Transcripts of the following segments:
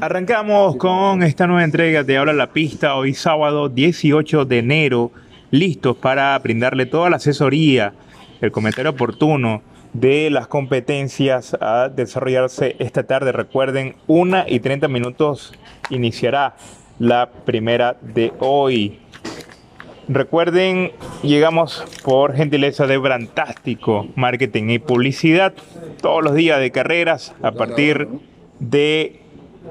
Arrancamos con esta nueva entrega de Habla la Pista, hoy sábado 18 de enero, listos para brindarle toda la asesoría, el comentario oportuno de las competencias a desarrollarse esta tarde. Recuerden, una y 30 minutos iniciará la primera de hoy. Recuerden, llegamos por gentileza de Brantástico, Marketing y Publicidad, todos los días de carreras a partir de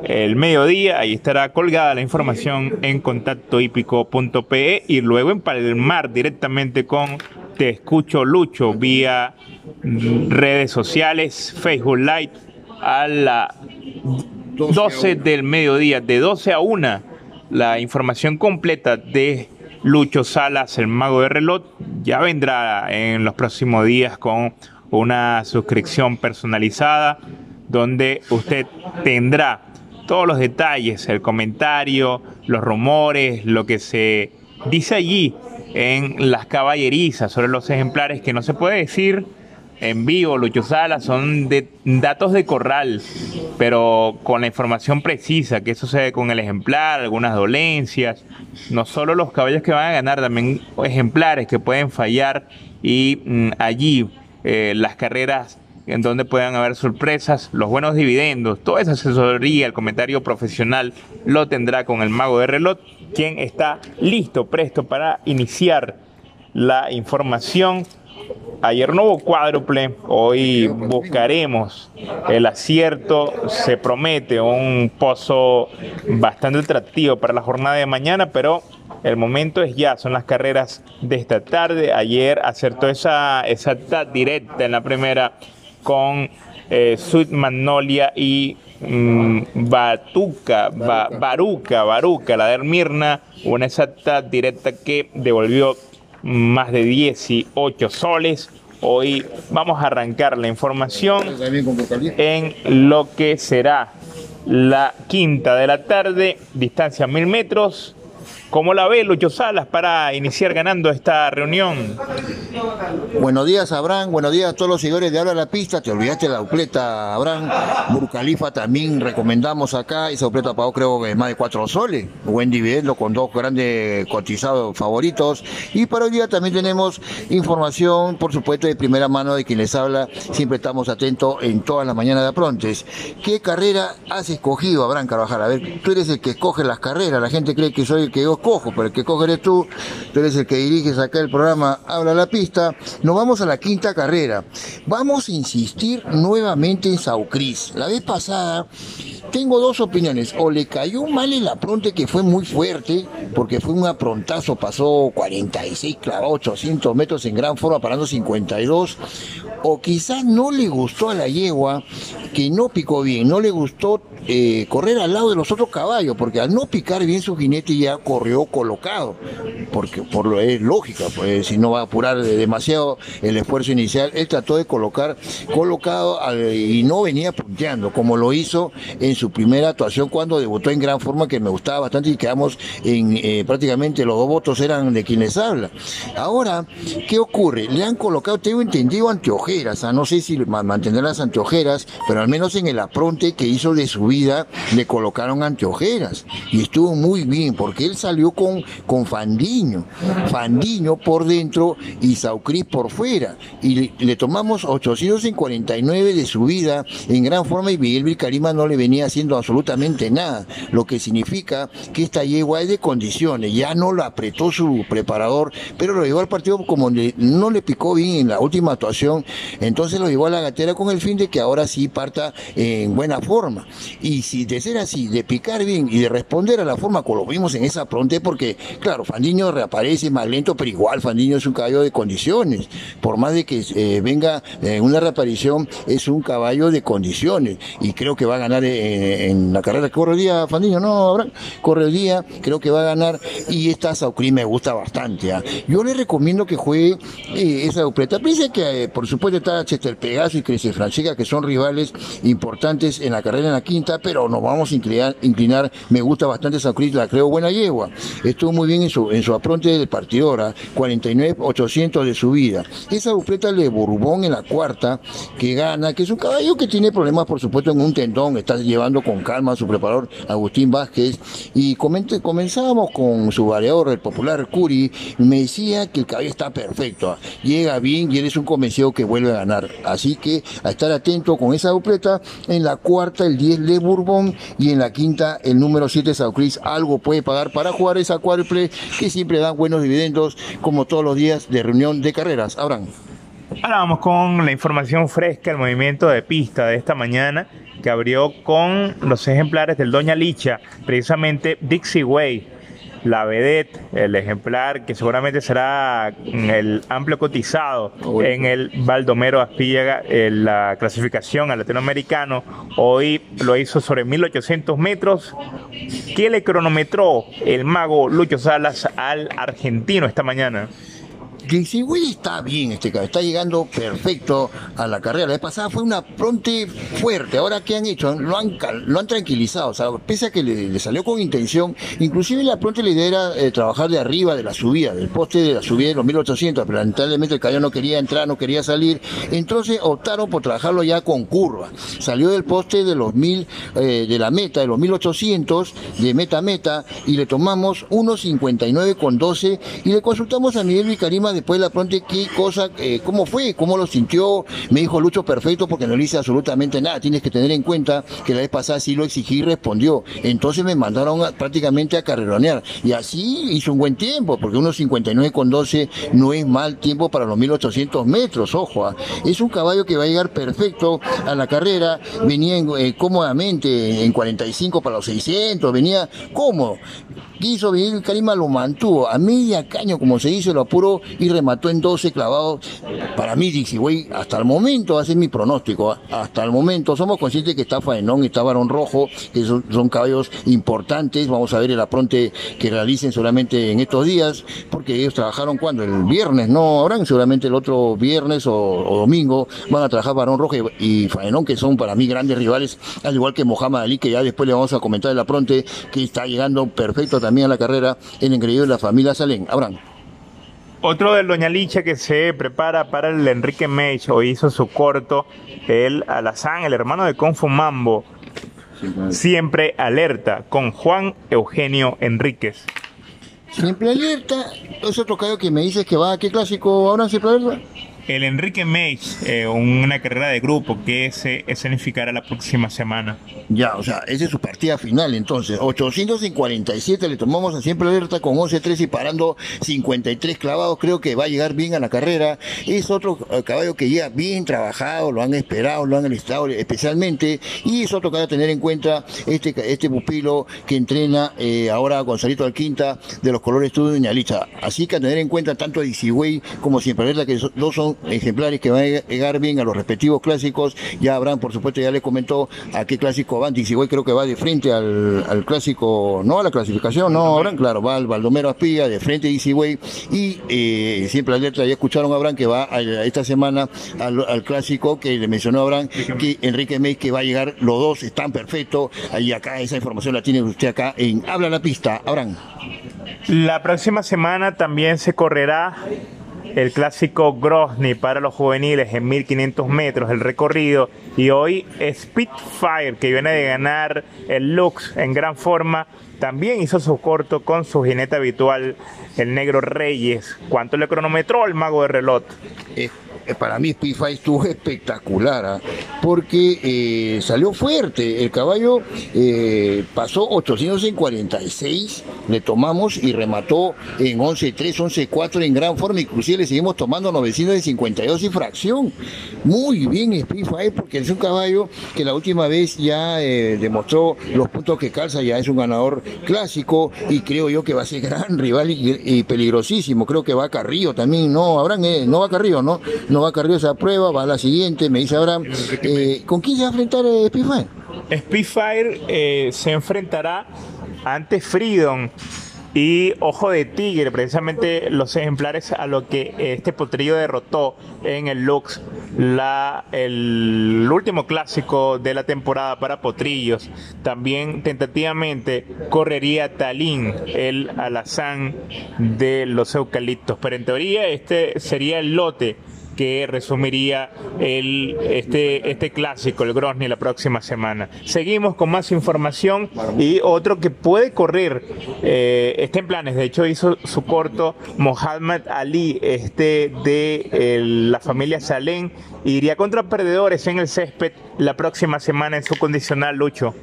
el mediodía. Ahí estará colgada la información en contactohípico.pe y luego en Palmar directamente con Te Escucho Lucho vía redes sociales, Facebook Live a las 12 del mediodía, de 12 a 1, la información completa de Lucho Salas, el mago de reloj, ya vendrá en los próximos días con una suscripción personalizada donde usted tendrá todos los detalles, el comentario, los rumores, lo que se dice allí en las caballerizas sobre los ejemplares que no se puede decir en vivo, Lucho Sala, son datos de corral, pero con la información precisa, qué sucede con el ejemplar, algunas dolencias, no solo los caballos que van a ganar, también ejemplares que pueden fallar y mm, allí eh, las carreras en donde puedan haber sorpresas, los buenos dividendos, toda esa asesoría, el comentario profesional lo tendrá con el mago de reloj, quien está listo, presto para iniciar la información. Ayer no hubo cuádruple, hoy buscaremos el acierto, se promete un pozo bastante atractivo para la jornada de mañana, pero el momento es ya, son las carreras de esta tarde. Ayer acertó esa, esa directa en la primera con eh, Sweet Magnolia y mm, Batuca, Baruca, Baruca, la de Mirna, una exacta directa que devolvió más de 18 soles. Hoy vamos a arrancar la información en lo que será la quinta de la tarde, distancia mil metros, ¿Cómo la ve Lucho Salas para iniciar ganando esta reunión? Buenos días, Abraham. Buenos días a todos los seguidores de Habla la Pista. Te olvidaste la dupleta, Abraham. Burcalifa también recomendamos acá. Esa dupleta pagó creo que más de cuatro soles. Buen dividendo con dos grandes cotizados favoritos. Y para hoy día también tenemos información, por supuesto, de primera mano de quien les habla. Siempre estamos atentos en todas las mañanas de aprontes. ¿Qué carrera has escogido, Abraham Carvajal? A ver, tú eres el que escoge las carreras. La gente cree que soy el que yo cojo, pero el que coge eres tú, tú eres el que diriges acá el programa Habla la Pista, nos vamos a la quinta carrera. Vamos a insistir nuevamente en Saucris. La vez pasada tengo dos opiniones. O le cayó mal el apronte que fue muy fuerte, porque fue un aprontazo, pasó 46, clavó 800 metros en gran forma, parando 52. O quizás no le gustó a la yegua, que no picó bien, no le gustó eh, correr al lado de los otros caballos, porque al no picar bien su jinete ya corrió colocado, porque por lo es lógica, pues si no va a apurar demasiado el esfuerzo inicial, él trató de colocar colocado y no venía punteando, como lo hizo en su primera actuación cuando debutó en gran forma, que me gustaba bastante y quedamos en eh, prácticamente los dos votos eran de quien les habla. Ahora, ¿qué ocurre? Le han colocado, tengo entendido, anteojeras, no sé si mantendrán las anteojeras, pero al menos en el apronte que hizo de su vida le colocaron anteojeras. Y estuvo muy bien porque él salió con, con Fandiño, Fandiño por dentro y Saucris por fuera. Y le, tomamos 849 de su vida en gran forma y Miguel Vilcarima no le venía haciendo absolutamente nada, lo que significa que esta yegua es de condiciones, ya no lo apretó su preparador, pero lo llevó al partido como no le picó bien en la última actuación, entonces lo llevó a la gatera con el fin de que ahora sí parta en buena forma. Y si de ser así, de picar bien y de responder a la forma como lo vimos en esa pronte, porque claro, Fandiño reaparece más lento, pero igual Fandiño es un caballo de condiciones. Por más de que eh, venga eh, una reaparición, es un caballo de condiciones. Y creo que va a ganar eh, en la carrera que corre el día, Fandiño, no, corre el día, creo que va a ganar. Y esta Saucri me gusta bastante. ¿ah? Yo le recomiendo que juegue esa dupleta. Piense que, por supuesto, supuesto está Chester Pegaso y Cresce Francesca, que son rivales importantes en la carrera en la quinta, pero nos vamos a inclinar, me gusta bastante esa Cruz, la creo buena yegua, estuvo muy bien en su, en su apronte de partidora, 49-800 de subida. Esa dupleta de Bourbon en la cuarta, que gana, que es un caballo que tiene problemas, por supuesto, en un tendón, está llevando con calma a su preparador Agustín Vázquez, y comenzábamos con su variador, el popular Curi, me decía que el caballo está perfecto, llega bien y eres un convencido que vuelve a ganar. Así que a estar atento con esa dupleta, en la cuarta el 10 Le Bourbon y en la quinta el número 7 Saucris, algo puede pagar para jugar esa cuádruple que siempre dan buenos dividendos como todos los días de reunión de carreras. Abraham. Ahora vamos con la información fresca, el movimiento de pista de esta mañana que abrió con los ejemplares del Doña Licha, precisamente Dixie Way, la vedette, el ejemplar que seguramente será el amplio cotizado en el Baldomero Aspillaga, en la clasificación al latinoamericano. Hoy lo hizo sobre 1800 metros. ¿Qué le cronometró el mago Lucho Salas al argentino esta mañana? Güey está bien este caballo, está llegando perfecto a la carrera. La vez pasada fue una pronte fuerte. Ahora, ¿qué han hecho? Lo han, tranquilizado. O sea, pese a que le, salió con intención, inclusive la pronte la idea era eh, trabajar de arriba de la subida, del poste de la subida de los 1800, pero lamentablemente el caballo no quería entrar, no quería salir. Entonces optaron por trabajarlo ya con curva. Salió del poste de los 1000, eh, de la meta, de los 1800, de meta a meta, y le tomamos 1.59 con 12 y le consultamos a Miguel Vicarima después la pronto qué cosa, eh, cómo fue, cómo lo sintió. Me dijo Lucho perfecto porque no le hice absolutamente nada. Tienes que tener en cuenta que la vez pasada sí lo exigí y respondió. Entonces me mandaron prácticamente a carreronear. Y así hizo un buen tiempo, porque unos 59 con 12 no es mal tiempo para los 1800 metros, ojo. Ah. Es un caballo que va a llegar perfecto a la carrera. Venía eh, cómodamente en 45 para los 600, venía cómodo quiso venir Karima lo mantuvo a media caño, como se dice, lo apuró y remató en 12 clavados. Para mí, Dixie Way, hasta el momento, ser mi pronóstico, ¿eh? hasta el momento, somos conscientes que está Faenón está Barón Rojo, que son, caballos importantes, vamos a ver el apronte que realicen solamente en estos días, porque ellos trabajaron cuando, el viernes, no, habrán seguramente el otro viernes o, domingo, van a trabajar Barón Rojo y, Faenón, que son para mí grandes rivales, al igual que Mohamed Ali, que ya después le vamos a comentar el apronte, que está llegando perfecto también a la carrera, el engreído de la familia Salén. Abraham. Otro del Doña Licha que se prepara para el Enrique Mech, o hizo su corto, el Alazán, el hermano de Confu Mambo. Siempre alerta con Juan Eugenio Enríquez. Siempre alerta. Es otro caso que me dices que va a qué clásico ahora siempre alerta el Enrique Mage, eh, una carrera de grupo que se escenificará la próxima semana. Ya, o sea, esa es su partida final entonces. 847 le tomamos a siempre alerta con 11-3 y parando 53 clavados. Creo que va a llegar bien a la carrera. Es otro eh, caballo que llega bien trabajado, lo han esperado, lo han alistado especialmente. Y es otro que hay que tener en cuenta este, este pupilo que entrena eh, ahora Gonzalito Alquinta de los colores Estudio Ñalicha. Así que a tener en cuenta tanto a Dixie como siempre alerta que dos son ejemplares que van a llegar bien a los respectivos clásicos. Ya Abraham, por supuesto, ya le comentó a qué clásico va. Dixie creo que va de frente al, clásico, no a la clasificación, no, Abraham, claro, va al Baldomero Aspilla, de frente a Dixie Y eh, siempre alerta, ya escucharon a Abraham que va esta semana al, clásico que le mencionó Abraham, que Enrique May que va a llegar, los dos están perfectos. Ahí acá, esa información la tiene usted acá en Habla la Pista. Abraham. La próxima semana también se correrá el clásico Grozny para los juveniles en 1500 metros el recorrido y hoy Spitfire que viene de ganar el Lux en gran forma también hizo su corto con su jinete habitual el negro Reyes. ¿Cuánto le cronometró el mago de reloj? Eh, para mí Spitfire estuvo espectacular, ¿ah? porque eh, salió fuerte. El caballo eh, pasó 846, le tomamos y remató en 11.3, 11.4 en gran forma. Inclusive le seguimos tomando 952 y fracción. Muy bien Spitfire, porque es un caballo que la última vez ya demostró los puntos que calza, ya es un ganador clásico y creo yo que va a ser gran rival y, peligrosísimo. Creo que va a Carrillo también, no, habrán, no va a Carrillo, ¿no? No va a Carrillo esa prueba, va a la siguiente, me dice Abraham. Eh, ¿Con quién se va a enfrentar eh, Spitfire? Spitfire eh, se enfrentará ante Freedom y Ojo de Tigre, precisamente los ejemplares a lo que este potrillo derrotó en el Lux el último clásico de la temporada para Potrillos. También tentativamente correría Talín, el alazán de los eucaliptos. Pero en teoría este sería el lote que resumiría el, este, este clásico, el Grozny, la próxima semana. Seguimos con más información y otro que puede correr, eh, está en planes, de hecho hizo su corto Mohamed Ali, este de la familia Salén, iría contra perdedores en el césped la próxima semana en su condicional lucho.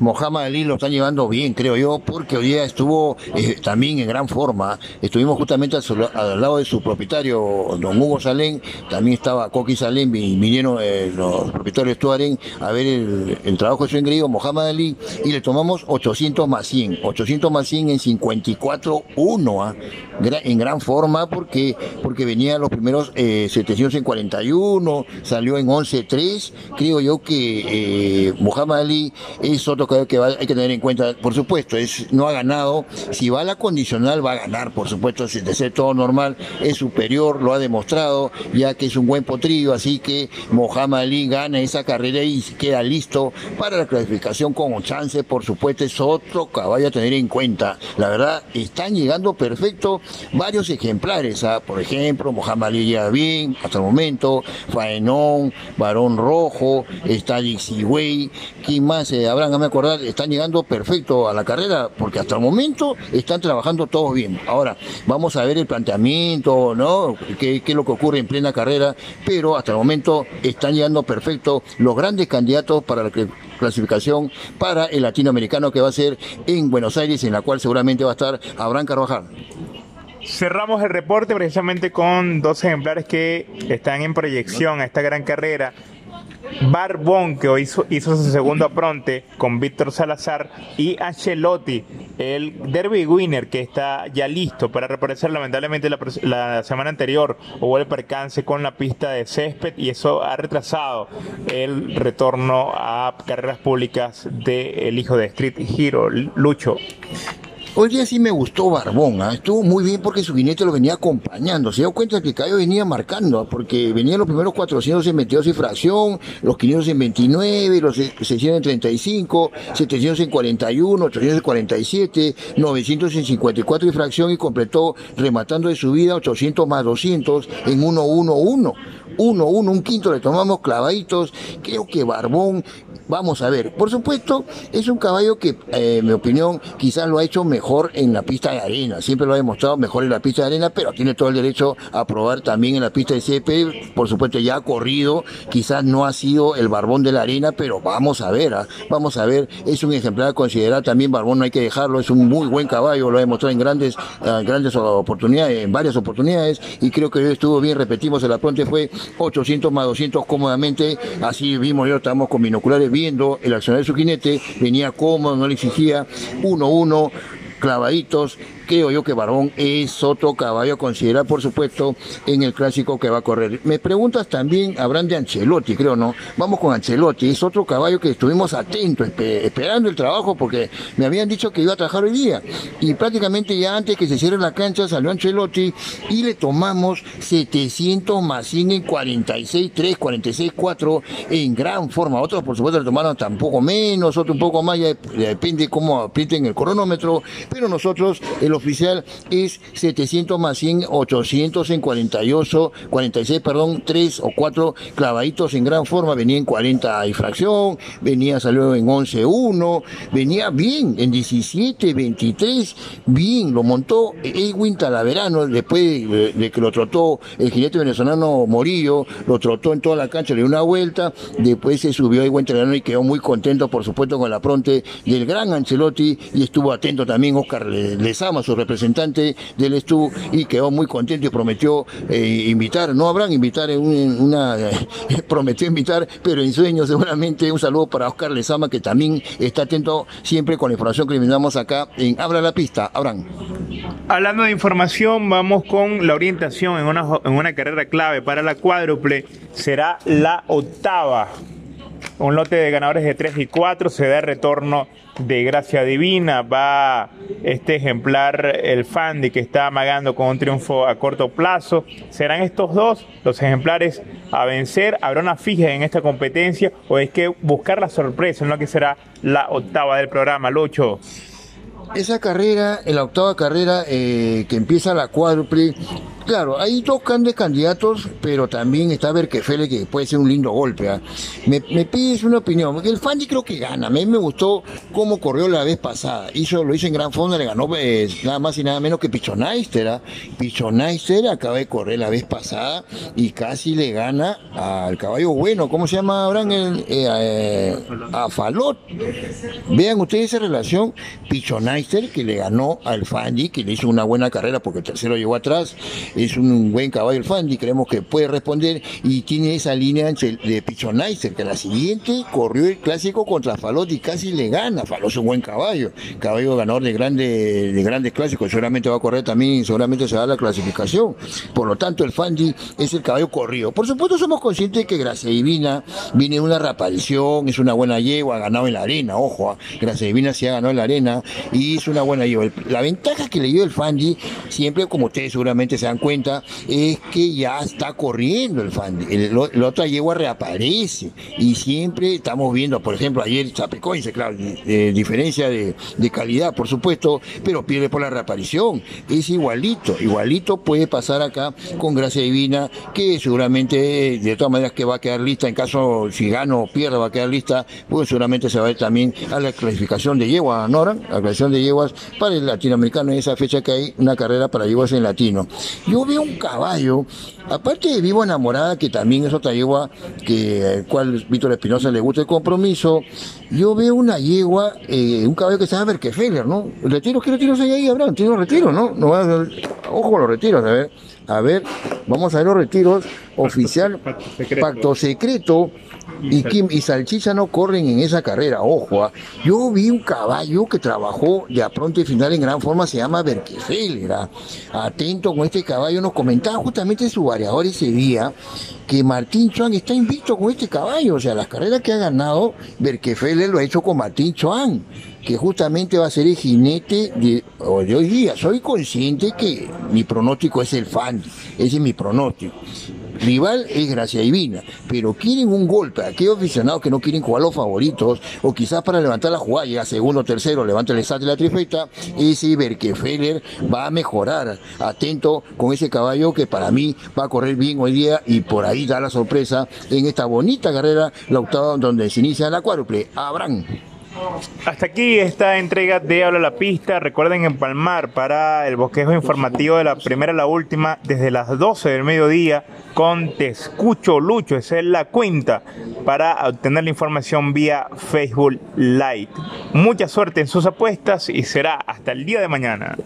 Mohamed Ali lo están llevando bien, creo yo, porque hoy día estuvo eh, también en gran forma. Estuvimos justamente al, lado de su propietario, don Hugo Salén, también estaba Coqui Salén, vinieron eh, los propietarios Tuarén a ver el, trabajo de su engreído, Mohamed Ali, y le tomamos 800 más 100, 800 más 100 en 54-1, ¿ah? en gran forma porque, porque venía los primeros eh, 700 en 41, salió en 11-3, creo yo que eh, Mohamed Ali es otro que hay que tener en cuenta, por supuesto, es no ha ganado, si va a la condicional va a ganar, por supuesto, si de ser todo normal, es superior, lo ha demostrado, ya que es un buen potrillo, así que Mohamed Ali gana esa carrera y queda listo para la clasificación con chance, por supuesto, es otro caballo a tener en cuenta. La verdad, están llegando perfecto varios ejemplares, ¿ah? por ejemplo, Mohamed Ali llega bien hasta el momento, Faenón, Barón Rojo, está Dixie Way, ¿quién más? Eh, habrán, me están llegando perfecto a la carrera, porque hasta el momento están trabajando todos bien. Ahora, vamos a ver el planteamiento, ¿no? ¿Qué, es lo que ocurre en plena carrera? Pero hasta el momento están llegando perfecto los grandes candidatos para la clasificación para el latinoamericano que va a ser en Buenos Aires, en la cual seguramente va a estar Abraham Carvajal. Cerramos el reporte precisamente con dos ejemplares que están en proyección a esta gran carrera. Barbón, que hizo, hizo su segundo apronte con Víctor Salazar, y Ancelotti, el derby winner que está ya listo para reaparecer. Lamentablemente la, semana anterior hubo el percance con la pista de césped y eso ha retrasado el retorno a carreras públicas del hijo de Street Hero, Lucho. Hoy día sí me gustó Barbón, ¿ah? estuvo muy bien porque su guinete lo venía acompañando. Se dio cuenta que Cayo venía marcando, ¿ah? porque venían los primeros 400 en 22 y fracción, los 500 en 29, los 600 en 35, 700 en 41, 800 en 47, 900 en 54 y fracción y completó rematando de su vida 800 más 200 en 1-1-1. 1-1, un quinto le tomamos clavaditos. Creo que Barbón, vamos a ver. Por supuesto, es un caballo que, eh, en mi opinión, quizás lo ha hecho mejor mejor en la pista de arena, siempre lo ha demostrado mejor en la pista de arena, pero tiene todo el derecho a probar también en la pista de CP, por supuesto ya ha corrido, quizás no ha sido el barbón de la arena, pero vamos a ver, ¿ah? vamos a ver, es un ejemplar a considerar también, barbón no hay que dejarlo, es un muy buen caballo, lo ha demostrado en grandes, ah, grandes oportunidades, en varias oportunidades, y creo que hoy estuvo bien, repetimos, el apronte fue 800 más 200 cómodamente, así vimos yo, estamos con binoculares viendo el accionar de su jinete, venía cómodo, no le exigía. 1-1, clavaditos. Creo yo que Barón es otro caballo a considerar, por supuesto, en el clásico que va a correr. Me preguntas también, habrán de Ancelotti, creo, ¿no? Vamos con Ancelotti, es otro caballo que estuvimos atentos, esperando el trabajo, porque me habían dicho que iba a trabajar hoy día. Y prácticamente ya antes que se cierre la cancha salió Ancelotti y le tomamos 700 más 100 en 46, 3, 46, 4 en gran forma. Otros, por supuesto, le tomaron tampoco menos, otro un poco más, ya depende cómo aprieten el cronómetro pero nosotros, el oficial es 700 más 100, 800 en 48, 46, perdón, 3 o 4 clavaditos en gran forma, venía en 40 y fracción, venía, salió en 11, 1, venía bien, en 17, 23, bien, lo montó Edwin Talaverano, después de, que lo trotó el jinete venezolano Morillo, lo trotó en toda la cancha, le dio una vuelta, después se subió Edwin Talaverano y quedó muy contento, por supuesto, con la pronte del gran Ancelotti y estuvo atento también Oscar Lezama, su representante del Estu, y quedó muy contento y prometió eh, invitar, no habrán invitar prometió invitar, pero en sueño seguramente un saludo para Oscar Lezama, que también está atento siempre con la información que le brindamos acá en Abra la Pista. Abraham. Hablando de información, vamos con la orientación en una, en una carrera clave para la cuádruple. Será la octava un lote de ganadores de 3 y 4 se da retorno de Gracia Divina. Va este ejemplar, el Fandi, que está amagando con un triunfo a corto plazo. ¿Serán estos dos los ejemplares a vencer? ¿Habrá una fija en esta competencia o es que buscar la sorpresa en lo que será la octava del programa, Lucho? Esa carrera, la octava carrera eh, que empieza la cuádruple, Claro, hay dos grandes candidatos, pero también está Berkefele que puede ser un lindo golpe. ¿ah? Me, pides una opinión, el Fandi creo que gana. A mí me gustó cómo corrió la vez pasada. Hizo, lo hizo en gran fondo, le ganó pues, nada más y nada menos que Pichonaister. ¿ah? Pichonaister acaba de correr la vez pasada y casi le gana al caballo bueno. ¿Cómo se llama Abraham? El, eh, eh, a Falot. Vean ustedes esa relación. Pichonaister que le ganó al Fandi, que le hizo una buena carrera porque el tercero llegó atrás es un buen caballo el Fandi, creemos que puede responder y tiene esa línea de Pichonizer, que la siguiente corrió el clásico contra Falot casi le gana. Falot es un buen caballo, caballo ganador de, grande, de grandes clásicos, seguramente va a correr también, seguramente se da la clasificación. Por lo tanto, el Fandi es el caballo corrido. Por supuesto, somos conscientes que Gracia Divina viene una reaparición, es una buena yegua, ha ganado en la arena, ojo, ah, Gracia Divina se ha ganado en la arena y es una buena yegua. La ventaja que le dio el Fandi, siempre como ustedes seguramente se dan cuenta es que ya está corriendo el fan. El, la otra yegua reaparece y siempre estamos viendo, por ejemplo, ayer Chapecoense, claro, diferencia de, calidad, por supuesto, pero pierde por la reaparición. Es igualito, igualito puede pasar acá con Gracia Divina, que seguramente de todas maneras que va a quedar lista en caso si gano o pierda va a quedar lista, pues seguramente se va a ir también a la clasificación de yegua, Nora, la clasificación de yeguas para el latinoamericano en esa fecha que hay una carrera para yeguas en latino. Yo veo un caballo, aparte de Vivo Enamorada, que también es otra yegua que al cual Víctor Espinosa le gusta el compromiso, yo veo una yegua, eh, un caballo que se llama Berkefeller, ¿no? ¿Retiros? ¿Qué retiros hay ahí, Abraham? ¿Tiene retiros, no? no a, ojo con los retiros, a ver. A ver, vamos a ver los retiros. Oficial, pacto secreto y, Kim y Salchicha no corren en esa carrera, ojo. ¿ah? Yo vi un caballo que trabajó de a pronto y final en gran forma, se llama Berkefeller. ¿ah? Atento con este caballo, nos comentaba justamente su variador ese día que Martín Chuan está invicto con este caballo. O sea, las carreras que ha ganado, Berkefeller lo ha hecho con Martín Chuan, que justamente va a ser el jinete de, de hoy día. Soy consciente que mi pronóstico es el fan, ese es mi pronóstico rival es Gracia Divina, pero quieren un golpe, aquellos aficionados que no quieren jugar los favoritos, o quizás para levantar la jugada, llega segundo, tercero, levanta el SAT de la trifeta, ese Berkefeller va a mejorar, atento con ese caballo que para mí va a correr bien hoy día y por ahí da la sorpresa en esta bonita carrera, la octava donde se inicia la cuádruple, Abraham. Hasta aquí esta entrega de Habla la Pista. Recuerden empalmar para el bosquejo informativo de la primera a la última desde las 12 del mediodía con Te Escucho Lucho. Esa es la cuenta para obtener la información vía Facebook Live. Mucha suerte en sus apuestas y será hasta el día de mañana.